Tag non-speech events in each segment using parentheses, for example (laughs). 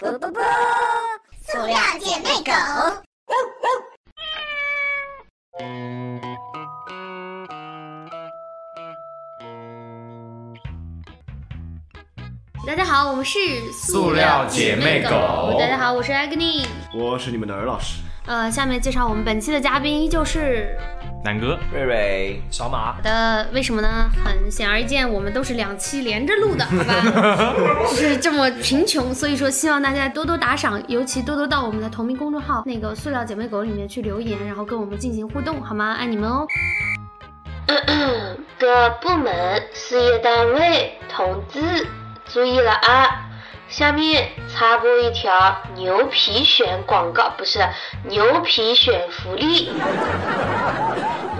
啵啵啵，塑料姐妹狗。大家好，我们是塑料姐妹狗大家好，我是 Agni。我是你们的儿老师。呃，下面介绍我们本期的嘉宾依旧是南哥，瑞瑞，小马好，的，为什么呢？很显而易见，我们都是两期连着录的，(laughs) 好吧？就是这么贫穷，所以说希望大家多多打赏，尤其多多到我们的同名公众号那个塑料姐妹狗里面去留言，然后跟我们进行互动，好吗？爱你们哦。各部门、事业单位同志注意了啊！下面插播一条牛皮癣广告，不是牛皮癣福利。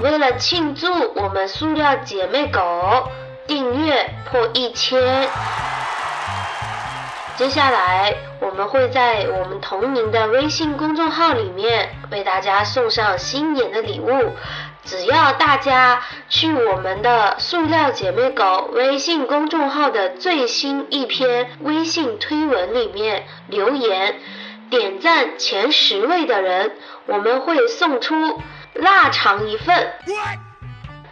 为了庆祝我们塑料姐妹狗订阅破一千，接下来我们会在我们同名的微信公众号里面为大家送上新年的礼物。只要大家去我们的塑料姐妹狗微信公众号的最新一篇微信推文里面留言，点赞前十位的人，我们会送出腊肠一份。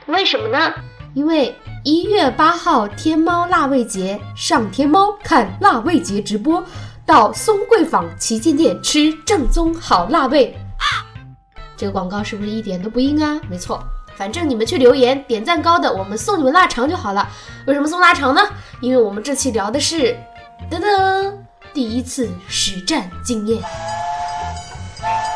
为什么呢？因为一月八号天猫腊味节，上天猫看腊味节直播，到松桂坊旗舰店吃正宗好腊味。这个广告是不是一点都不硬啊？没错，反正你们去留言点赞高的，我们送你们腊肠就好了。为什么送腊肠呢？因为我们这期聊的是，噔噔，第一次实战经验。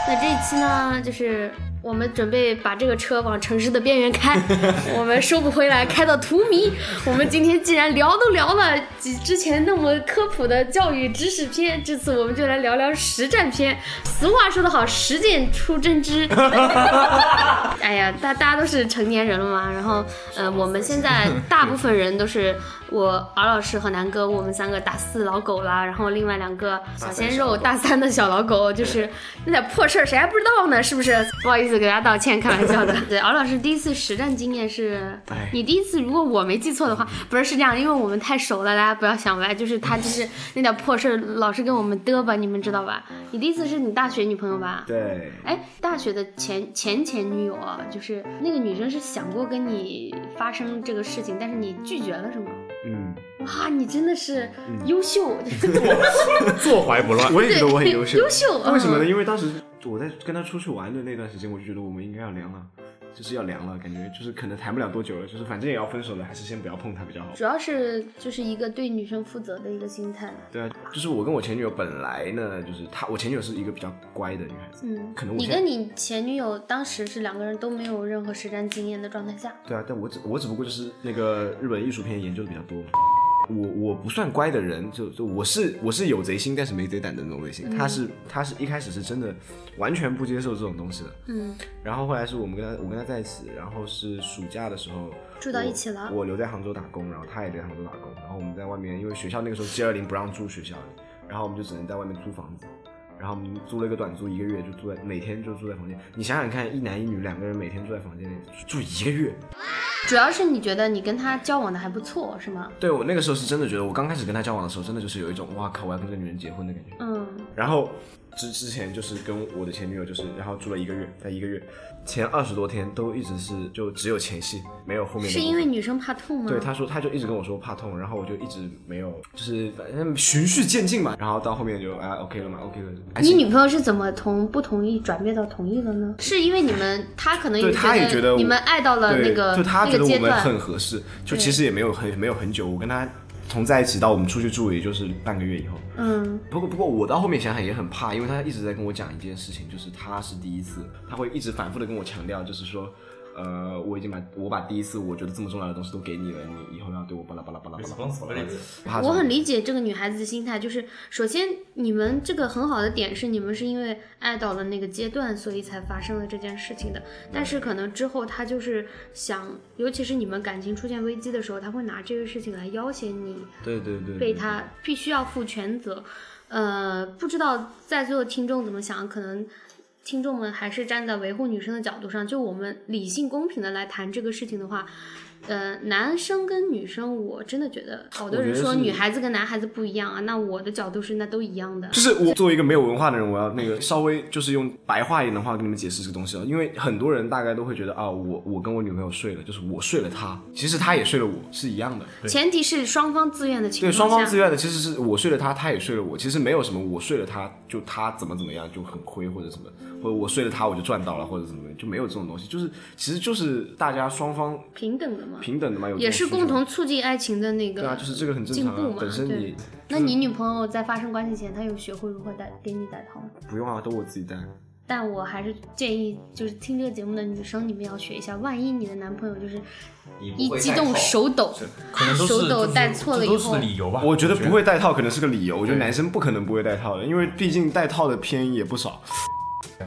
那这一期呢，就是我们准备把这个车往城市的边缘开，(laughs) 我们收不回来，开到荼蘼。我们今天既然聊都聊了之之前那么科普的教育知识篇，这次我们就来聊聊实战篇。俗话说得好，实践出真知。(laughs) 哎呀，大大家都是成年人了嘛，然后，呃，我们现在大部分人都是我敖老师和南哥，我们三个大四老狗啦，然后另外两个小鲜肉大三的小老狗，就是那点破事儿谁还不知道呢？是不是？不好意思，给大家道歉，开玩笑的。(laughs) 对，敖老师第一次实战经验是哎，你第一次，如果我没记错的话，不是是这样，因为我们太熟了，大家不要想歪，就是他就是那点破事儿老是跟我们嘚吧，你们知道吧？你第一次是你大学女朋友吧？对，哎，大学的前前前女友啊，就是那个女生是想过跟你发生这个事情，但是你拒绝了是吗？嗯，哇，你真的是优秀，(laughs) (laughs) 坐怀不乱。我也觉得我很优秀。优秀。为什么呢？嗯因为当时我在跟他出去玩的那段时间，我就觉得我们应该要凉了，就是要凉了，感觉就是可能谈不了多久了，就是反正也要分手了，还是先不要碰他比较好。主要是就是一个对女生负责的一个心态。对啊，就是我跟我前女友本来呢，就是她，我前女友是一个比较乖的女孩子，嗯，可能我你跟你前女友当时是两个人都没有任何实战经验的状态下，对啊，但我只我只不过就是那个日本艺术片研究的比较多嘛。我我不算乖的人，就就我是我是有贼心但是没贼胆的那种类型。他是他是一开始是真的完全不接受这种东西的，嗯，然后后来是我们跟他我跟他在一起，然后是暑假的时候住到一起了我。我留在杭州打工，然后他也留在杭州打工，然后我们在外面，因为学校那个时候 G 二零不让住学校里，然后我们就只能在外面租房子。然后我们租了一个短租，一个月就住在每天就住在房间。你想想看，一男一女两个人每天住在房间里住一个月，主要是你觉得你跟他交往的还不错，是吗？对我那个时候是真的觉得，我刚开始跟他交往的时候，真的就是有一种哇靠，我要跟这个女人结婚的感觉。嗯，然后之之前就是跟我的前女友就是，然后住了一个月，在一个月前二十多天都一直是就只有前戏，没有后面的是。因为女生怕痛吗？对，他说他就一直跟我说怕痛，然后我就一直没有，就是反正循序渐进嘛，然后到后面就啊 OK 了嘛，OK 了。你女朋友是怎么从不同意转变到同意了呢？是因为你们，她可能对他也觉觉得我你们爱到了那个就他那觉得我们个阶段，很合适，就其实也没有很没有很久，我跟他从在一起到我们出去住，也就是半个月以后。嗯，不过不过我到后面想想也很怕，因为他一直在跟我讲一件事情，就是他是第一次，他会一直反复的跟我强调，就是说。呃，我已经把我把第一次我觉得这么重要的东西都给你了，你以后要对我巴拉巴拉巴拉巴拉我很理解这个女孩子的心态，就是首先你们这个很好的点是你们是因为爱到了那个阶段，所以才发生了这件事情的。但是可能之后她就是想，尤其是你们感情出现危机的时候，她会拿这个事情来要挟你，对对对，被她必须要负全责。呃，不知道在座的听众怎么想，可能听众们还是站在维护女生的角度上，就我们理性公平的来谈这个事情的话，呃，男生跟女生，我真的觉得好多人说女孩子跟男孩子不一样啊，那我的角度是那都一样的。就是我作为一个没有文化的人，我要那个稍微就是用白话一点的话跟你们解释这个东西啊，因为很多人大概都会觉得啊，我我跟我女朋友睡了，就是我睡了她，其实她也睡了我，是一样的。前提是双方自愿的情对，况下。双方自愿的，其实是我睡了她，她也睡了我，其实没有什么我睡了她就她怎么怎么样就很亏或者什么，或者我睡了她我就赚到了或者怎么样，就没有这种东西，就是其实就是大家双方平等的嘛，平等的嘛，有也是共同促进爱情的那个。对啊，就是这个很正常啊进步嘛，，对本身你。那你女朋友在发生关系前，她有学会如何戴给你戴套吗？不用啊，都我自己带。但我还是建议，就是听这个节目的女生，你们要学一下。万一你的男朋友就是一激动手抖，可能都是手抖就是戴错了以后都是理由吧。我觉得不会戴套可能是个理由，我觉得男生不可能不会戴套的，因为毕竟戴套的片也不少。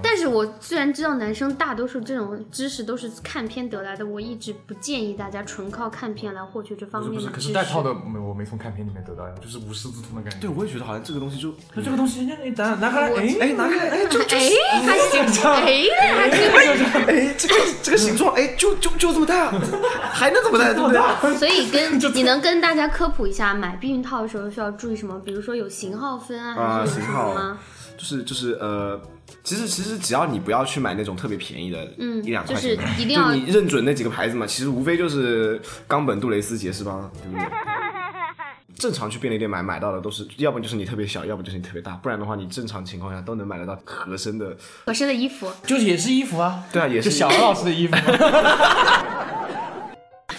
但是我虽然知道男生大多数这种知识都是看片得来的，我一直不建议大家纯靠看片来获取这方不是不是，面的知识。可是带套的没我没从看片里面得到呀，就是无师自通的感觉。对，我也觉得好像这个东西就，那这个东西，你拿拿开来，哎哎，拿开，哎，就就哎，还行，哎，还行。哎，这个这个形状，哎，就就就这么戴啊，还能怎么戴，对不对？(laughs) 所以跟 (laughs) 你能跟大家科普一下，买避孕套的时候需要注意什么？比如说有型号分啊，啊还是有什型号么吗？就是就是呃，其实其实只要你不要去买那种特别便宜的，嗯一两块钱的，就是一定要你认准那几个牌子嘛，其实无非就是冈本、杜蕾斯、杰士邦，对不对？(laughs) 正常去便利店买买到的都是，要不就是你特别小，要不就是你特别大，不然的话，你正常情况下都能买得到合身的。合身的衣服。就是也是衣服啊，对啊，也是小何老师的衣服。(laughs)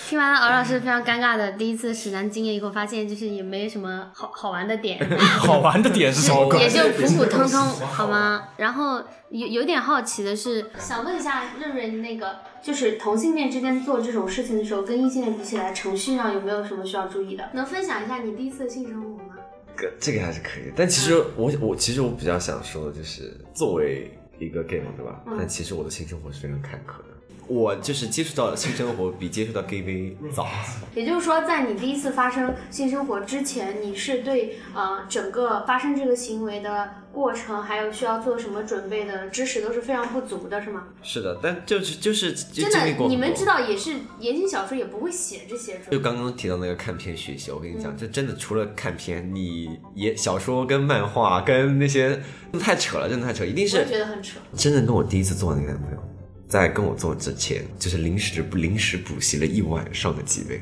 听完了敖老师非常尴尬的第一次指南经验以后，发现就是也没什么好好玩的点，(laughs) 好玩的点是什么？也就普普通通，好吗？然后有有点好奇的是，想问一下润润，那个就是同性恋之间做这种事情的时候，跟异性恋比起来，程序上有没有什么需要注意的？能分享一下你第一次的性生活吗？个这个还是可以，但其实我我其实我比较想说的就是，作为一个 gay 嘛，对吧？但其实我的性生活是非常坎坷的。我就是接触到性生活比接触到 gay 微早，也就是说，在你第一次发生性生活之前，你是对呃整个发生这个行为的过程，还有需要做什么准备的知识都是非常不足的，是吗？是的，但就是就是就真的。你们知道，也是言情小说也不会写这些就刚刚提到那个看片学习，我跟你嗯讲，这真的除了看片，你也小说跟漫画跟那些太扯了，真的太扯，一定是觉得很扯。真的跟我第一次做的那个男朋友，在跟我做之前，就是临时不临时补习了一晚上的脊背，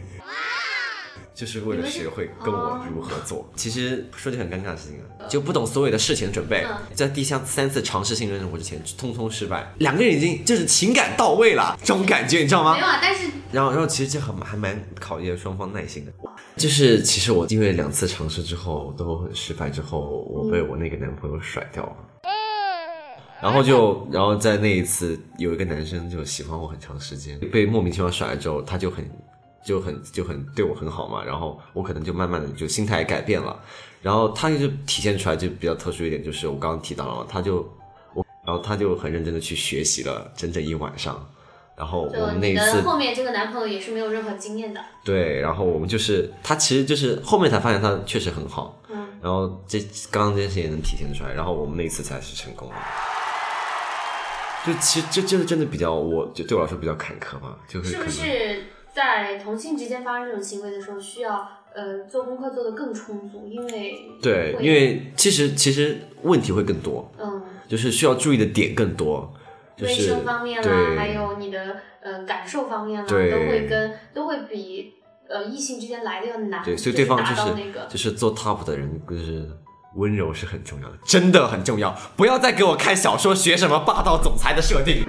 就是为了学会跟我如何做。其实说句很尴尬的事情啊，就不懂所有的事前准备，在第三三次尝试性生活之前，通通失败。两个人已经就是情感到位了，这种感觉你知道吗没？有啊，但是然后，然后其实这很还蛮考验双方耐心的。就是其实我因为两次尝试之后都很失败之后，我被我那个男朋友甩掉了。然后就，然后在那一次有一个男生就喜欢我很长时间，被莫名其妙甩了之后，他就很就很就很对我很好嘛，然后我可能就慢慢的就心态也改变了，然后他就体现出来就比较特殊一点，就是我刚刚提到了嘛，他就我，然后他就很认真的去学习了整整一晚上，然后我们那一次后面这个男朋友也是没有任何经验的。对，然后我们就是他，其实就是后面才发现他确实很好，嗯，然后这刚刚这件事也能体现出来，然后我们那一次才是成功的。就其实这这是真的比较，我就对我来说比较坎坷嘛，就是是不是在同性之间发生这种行为的时候，需要呃做功课做得更充足？因为对，因为其实其实问题会更多，嗯，就是需要注意的点更多，就卫是生方面啦，还有你的呃感受方面啦，都会跟都会比呃异性之间来的要难。对，所以对方就是、那个就是做 top 的人，就是温柔是很重要的，真的很重要。不要再给我看小说学什么霸道总裁的设定。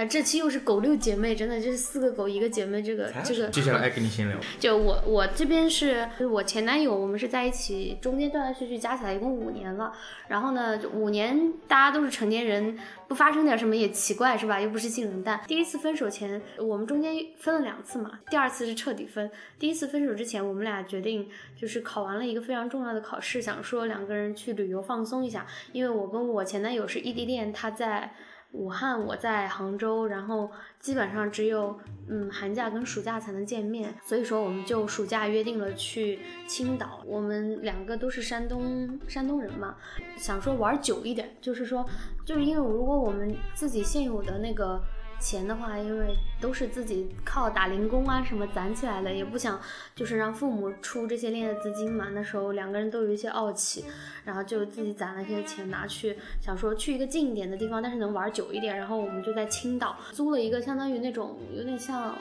呃，这期又是狗六姐妹，真的就是四个狗一个姐妹，这个这个接下来爱跟你闲聊。(laughs) 就我我这边是就是我前男友，我们是在一起，中间断断续续加起来一共五年了。然后呢，五年大家都是成年人，不发生点什么也奇怪是吧？又不是性冷淡。第一次分手前，我们中间分了两次嘛，第二次是彻底分。第一次分手之前，我们俩决定就是考完了一个非常重要的考试，想说两个人去旅游放松一下，因为我跟我前男友是异地恋，他在。武汉，我在杭州，然后基本上只有嗯寒假跟暑假才能见面，所以说我们就暑假约定了去青岛。我们两个都是山东山东人嘛，想说玩久一点，就是说，就是因为如果我们自己现有的那个钱的话，因为都是自己靠打零工啊什么攒起来的，也不想就是让父母出这些恋爱资金嘛。那时候两个人都有一些傲气，然后就自己攒了些钱拿去，想说去一个近一点的地方，但是能玩久一点。然后我们就在青岛租了一个相当于那种有点像。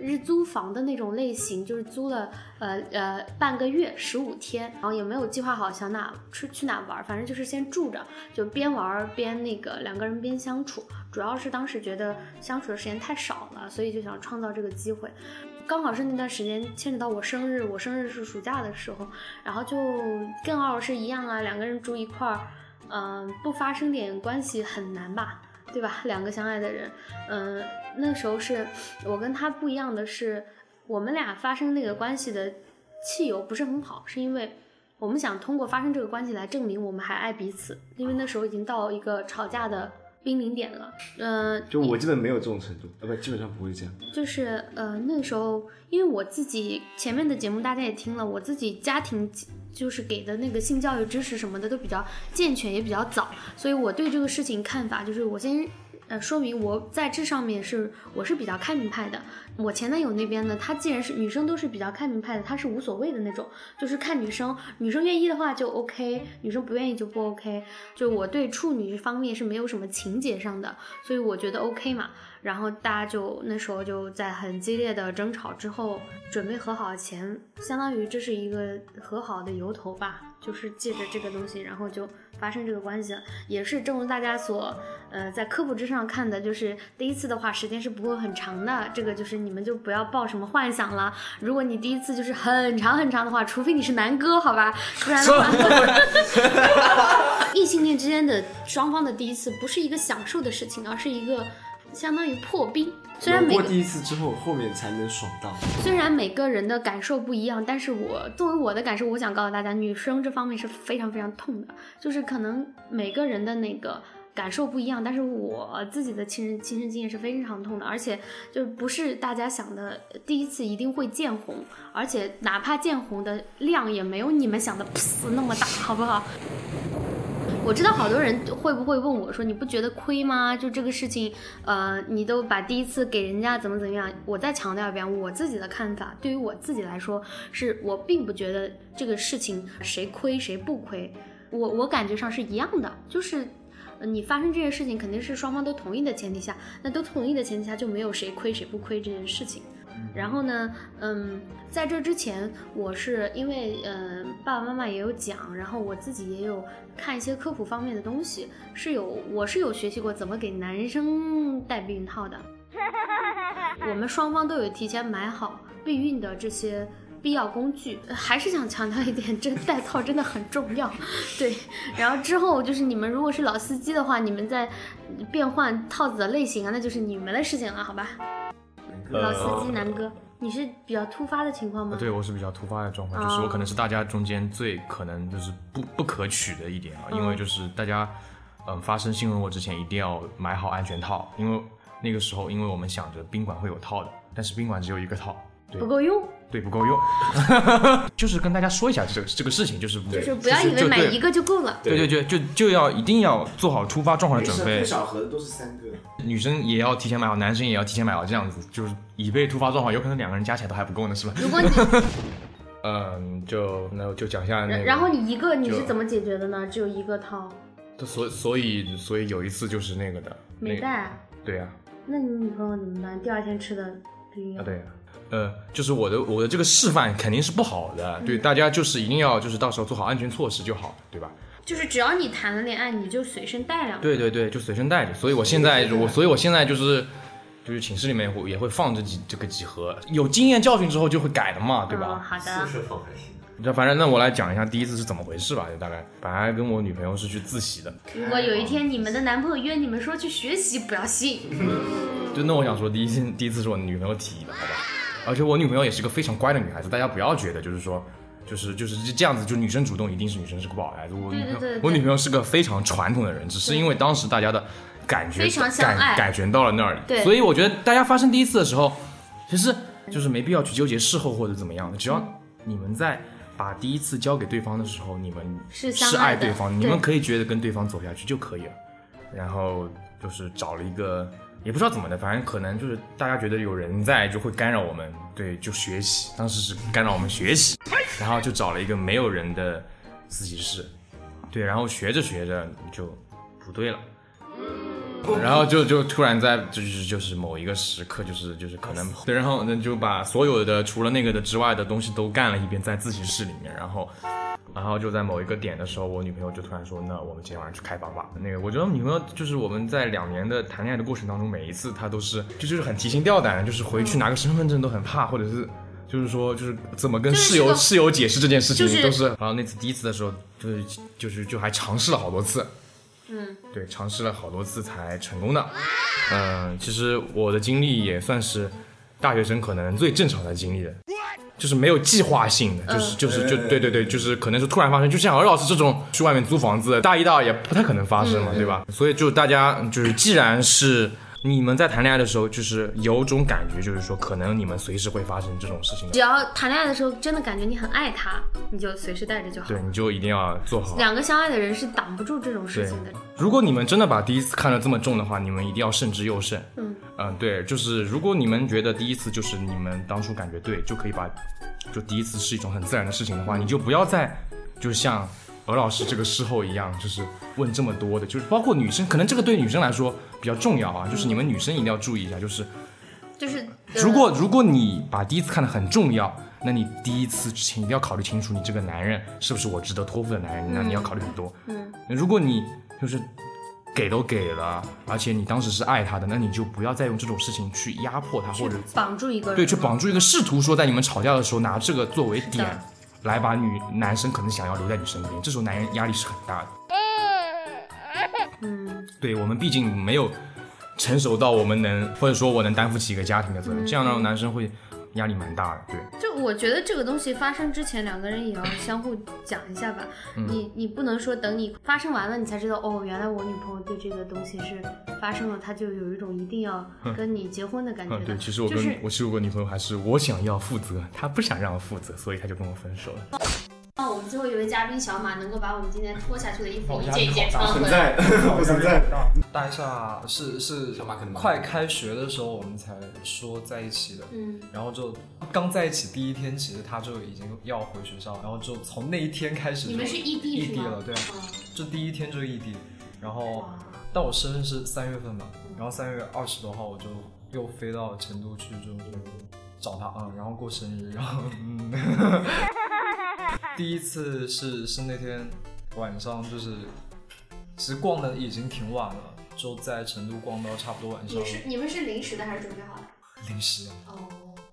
日租房的那种类型，就是租了呃呃半个月十五天，然后也没有计划好想哪去去哪玩，反正就是先住着，就边玩边那个两个人边相处。主要是当时觉得相处的时间太少了，所以就想创造这个机会。刚好是那段时间牵扯到我生日，我生日是暑假的时候，然后就跟敖老师一样啊，两个人住一块儿，嗯，不发生点关系很难吧。对吧？两个相爱的人，嗯，那时候是我跟他不一样的是，我们俩发生那个关系的汽油不是很好，是因为我们想通过发生这个关系来证明我们还爱彼此，因为那时候已经到一个吵架的濒临点了。呃，就我基本没有这种程度，呃，不，基本上不会这样。就是呃，那个时候，因为我自己前面的节目大家也听了，我自己家庭。就是给的那个性教育知识什么的都比较健全，也比较早，所以我对这个事情看法就是，我先呃说明我在这上面是我是比较开明派的。我前男友那边呢，他既然是女生都是比较开明派的，他是无所谓的那种，就是看女生，女生愿意的话就 OK，女生不愿意就不 OK。就我对处女方面是没有什么情节上的，所以我觉得 OK 嘛。然后大家就那时候就在很激烈的争吵之后，准备和好前，相当于这是一个和好的由头吧，就是借着这个东西，然后就发生这个关系了。也是正如大家所呃在科普之上看的，就是第一次的话时间是不会很长的，这个就是你们就不要抱什么幻想了。如果你第一次就是很长很长的话，除非你是男哥，好吧，(laughs) 不然的话，(laughs) 异性恋之间的双方的第一次不是一个享受的事情，而是一个。相当于破冰，虽然过第一次之后，后面才能爽到。虽然每个人的感受不一样，但是我作为我的感受，我想告诉大家，女生这方面是非常非常痛的，就是可能每个人的那个感受不一样，但是我自己的亲身亲身经验是非常痛的，而且就不是大家想的第一次一定会见红，而且哪怕见红的量也没有你们想的噗那么大，好不好？我知道好多人会不会问我说：“你不觉得亏吗？就这个事情，呃，你都把第一次给人家怎么怎么样？”我再强调一遍，我自己的看法，对于我自己来说，是我并不觉得这个事情谁亏谁不亏，我我感觉上是一样的，就是你发生这件事情肯定是双方都同意的前提下，那都同意的前提下就没有谁亏谁不亏这件事情。然后呢，嗯，在这之前，我是因为，嗯，爸爸妈妈也有讲，然后我自己也有看一些科普方面的东西，是有，我是有学习过怎么给男生戴避孕套的。(laughs) 我们双方都有提前买好避孕的这些必要工具。还是想强调一点，这戴套真的很重要。对，然后之后就是你们如果是老司机的话，你们在变换套子的类型啊，那就是你们的事情了，好吧？老司机南哥，你是比较突发的情况吗？对，我是比较突发的状况，就是我可能是大家中间最可能就是不不可取的一点啊，因为就是大家，嗯，发生性生活之前一定要买好安全套，因为那个时候，因为我们想着宾馆会有套的，但是宾馆只有一个套，不够用。对，不够用，(laughs) 就是跟大家说一下这个这个事情，就是就是不要以为买一个就够了，对对对，就就要一定要做好突发状况的准备。最少盒的都是三个，女生也要提前买好，男生也要提前买好，这样子就是以备突发状况，有可能两个人加起来都还不够呢，是吧？如果你，(laughs) 嗯，就那就讲一下那个，然后你一个你是怎么解决的呢？只有一个套，所所以所以有一次就是那个的没带，对呀，那你女朋友怎么办？第二天吃的避孕药，对呀。呃，就是我的我的这个示范肯定是不好的，对大家就是一定要就是到时候做好安全措施就好，对吧？就是只要你谈了恋爱，你就随身带两个。对对对，就随身带着。所以我现在我所以我现在就是就是寝室里面会也会放这几这个几盒，有经验教训之后就会改的嘛，对吧？好的。宿舍放还行。那反正那我来讲一下第一次是怎么回事吧，就大概本来跟我女朋友是去自习的。如果有一天你们的男朋友约你们说去学习，不要信。(laughs) 就那我想说，第一次第一次是我女朋友提的，好吧？而且我女朋友也是个非常乖的女孩子，大家不要觉得就是说，就是就是这样子，就女生主动一定是女生是个不好孩子。我女朋友，我女朋友是个非常传统的人，只是因为当时大家的感觉感感觉到了那里，所以我觉得大家发生第一次的时候，其实就是没必要去纠结事后或者怎么样的，只要你们在把第一次交给对方的时候，你们是是爱对方，你们可以觉得跟对方走下去就可以了。然后就是找了一个，也不知道怎么的，反正可能就是大家觉得有人在就会干扰我们，对，就学习。当时是干扰我们学习，然后就找了一个没有人的自习室，对，然后学着学着就不对了。然后就就突然在就是就是某一个时刻，就是就是可能对，然后那就把所有的除了那个的之外的东西都干了一遍，在自习室里面，然后然后就在某一个点的时候，我女朋友就突然说：“那我们今天晚上去开房吧。”那个我觉得女朋友就是我们在两年的谈恋爱的过程当中，每一次她都是就就是很提心吊胆，就是回去拿个身份证都很怕，或者是就是说就是怎么跟室友室友解释这件事情都是。然后那次第一次的时候，就是就是就还尝试了好多次。嗯，对，尝试了好多次才成功的。嗯，其实我的经历也算是大学生可能最正常的经历了，就是没有计划性的，就是就是就对对对，就是可能是突然发生，就像何老师这种去外面租房子，大一大二也不太可能发生嘛，对吧？所以就大家就是既然是。你们在谈恋爱的时候，就是有种感觉，就是说，可能你们随时会发生这种事情。只要谈恋爱的时候，真的感觉你很爱他，你就随时带着就好。对，你就一定要做好。两个相爱的人是挡不住这种事情的。如果你们真的把第一次看得这么重的话，你们一定要慎之又慎。嗯嗯，对，就是如果你们觉得第一次就是你们当初感觉对，就可以把，就第一次是一种很自然的事情的话，你就不要再，就像。何老师这个事后一样，就是问这么多的，就是包括女生，可能这个对女生来说比较重要啊，就是你们女生一定要注意一下，就是，就是，如果如果你把第一次看得很重要，那你第一次之前一定要考虑清楚，你这个男人是不是我值得托付的男人，那你要考虑很多。嗯，如果你就是给都给了，而且你当时是爱他的，那你就不要再用这种事情去压迫他，或者绑住一个人，对，去绑住一个，试图说在你们吵架的时候拿这个作为点。来把女男生可能想要留在你身边，这时候男人压力是很大的。嗯，对我们毕竟没有成熟到我们能，或者说我能担负起一个家庭的责任，这样让男生会。压力蛮大的，对。就我觉得这个东西发生之前，两个人也要相互讲一下吧。你你不能说等你发生完了，你才知道哦，原来我女朋友对这个东西是发生了，她就有一种一定要跟你结婚的感觉。对，其实我跟我其实我跟女朋友还是我想要负责，她不想让我负责，所以她就跟我分手了。那我们最后一位嘉宾小马能够把我们今天脱下去的衣服一件一件穿回来。不存在。(laughs) 大下是是快开学的时候我们才说在一起的，嗯，然后就刚在一起第一天，其实他就已经要回学校，然后就从那一天开始，你们是异地异地了，对，就第一天就异地，然后但我生日是三月份嘛，然后三月二十多号我就又飞到成都去就找他啊，然后过生日，然后嗯。(laughs) 第一次是是那天晚上，就是其实逛的已经挺晚了，就在成都逛到差不多晚上。你是你们是临时的还是准备好的？临时。哦，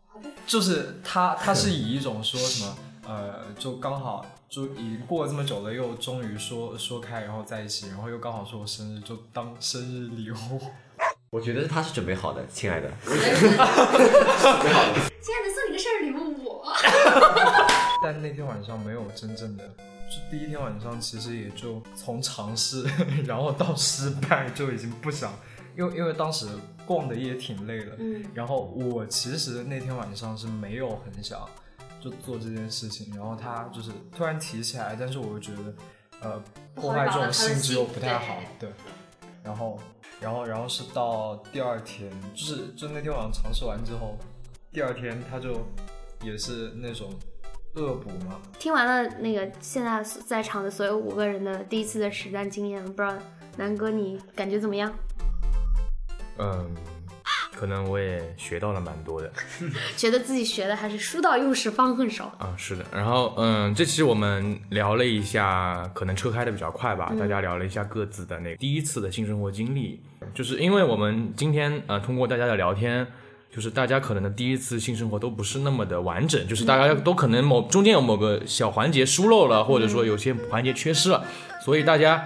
好的。就是他他是以一种说什么呃，就刚好就已经过了这么久了，又终于说说开，然后在一起，然后又刚好是我生日，就当生日礼物。我觉得他是准备好的，亲爱的。准备好的。亲爱的。但那天晚上没有真正的，就第一天晚上其实也就从尝试，(laughs) 然后到失败就已经不想，因为因为当时逛的也挺累了，嗯，然后我其实那天晚上是没有很想就做这件事情，然后他就是突然提起来，但是我又觉得，呃，破坏这种性质又不太好，对，然后然后然后是到第二天，就是就那天晚上尝试完之后，第二天他就也是那种。恶补吗？听完了那个现在在场的所有五个人的第一次的实战经验，不知道南哥你感觉怎么样？嗯，可能我也学到了蛮多的，(laughs) 觉得自己学的还是书到用时方恨少 (laughs) 啊。是的，然后嗯，这期我们聊了一下，可能车开的比较快吧，大家聊了一下各自的那个第一次的性生活经历，就是因为我们今天呃通过大家的聊天。就是大家可能的第一次性生活都不是那么的完整，就是大家都可能某中间有某个小环节疏漏了，或者说有些环节缺失了，所以大家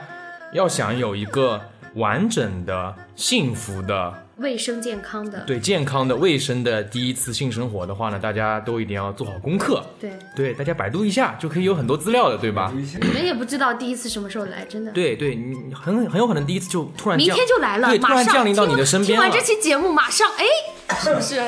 要想有一个完整的、幸福的、卫生健康的，对健康的、卫生的第一次性生活的话呢，大家都一定要做好功课。对对，大家百度一下就可以有很多资料的，对吧？你们也不知道第一次什么时候来，真的。对对，你很很有可能第一次就突然明天就来了，对，突然降临到你的身边。听完这期节目，马上哎。是不是？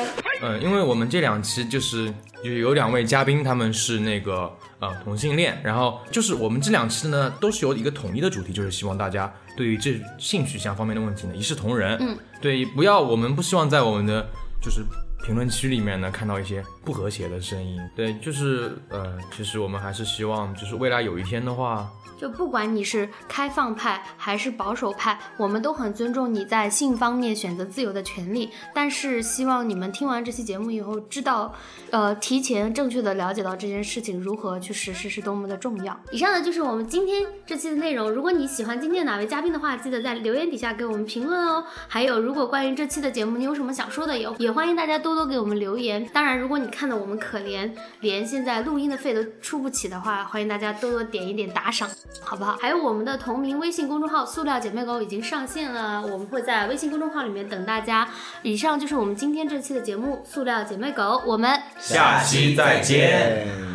嗯，因为我们这两期就是有有两位嘉宾，他们是那个呃同性恋，然后就是我们这两期呢都是有一个统一的主题，就是希望大家对于这性取向方面的问题呢一视同仁。嗯，对，不要我们不希望在我们的就是评论区里面呢看到一些不和谐的声音。对，就是呃，其实我们还是希望就是未来有一天的话。就不管你是开放派还是保守派，我们都很尊重你在性方面选择自由的权利。但是希望你们听完这期节目以后，知道，呃，提前正确的了解到这件事情如何去实施是多么的重要。以上呢就是我们今天这期的内容。如果你喜欢今天哪位嘉宾的话，记得在留言底下给我们评论哦。还有，如果关于这期的节目你有什么想说的，也也欢迎大家多多给我们留言。当然，如果你看到我们可怜，连现在录音的费都出不起的话，欢迎大家多多点一点打赏。好不好？还有我们的同名微信公众号“塑料姐妹狗”已经上线了，我们会在微信公众号里面等大家。以上就是我们今天这期的节目《塑料姐妹狗》，我们下期再见。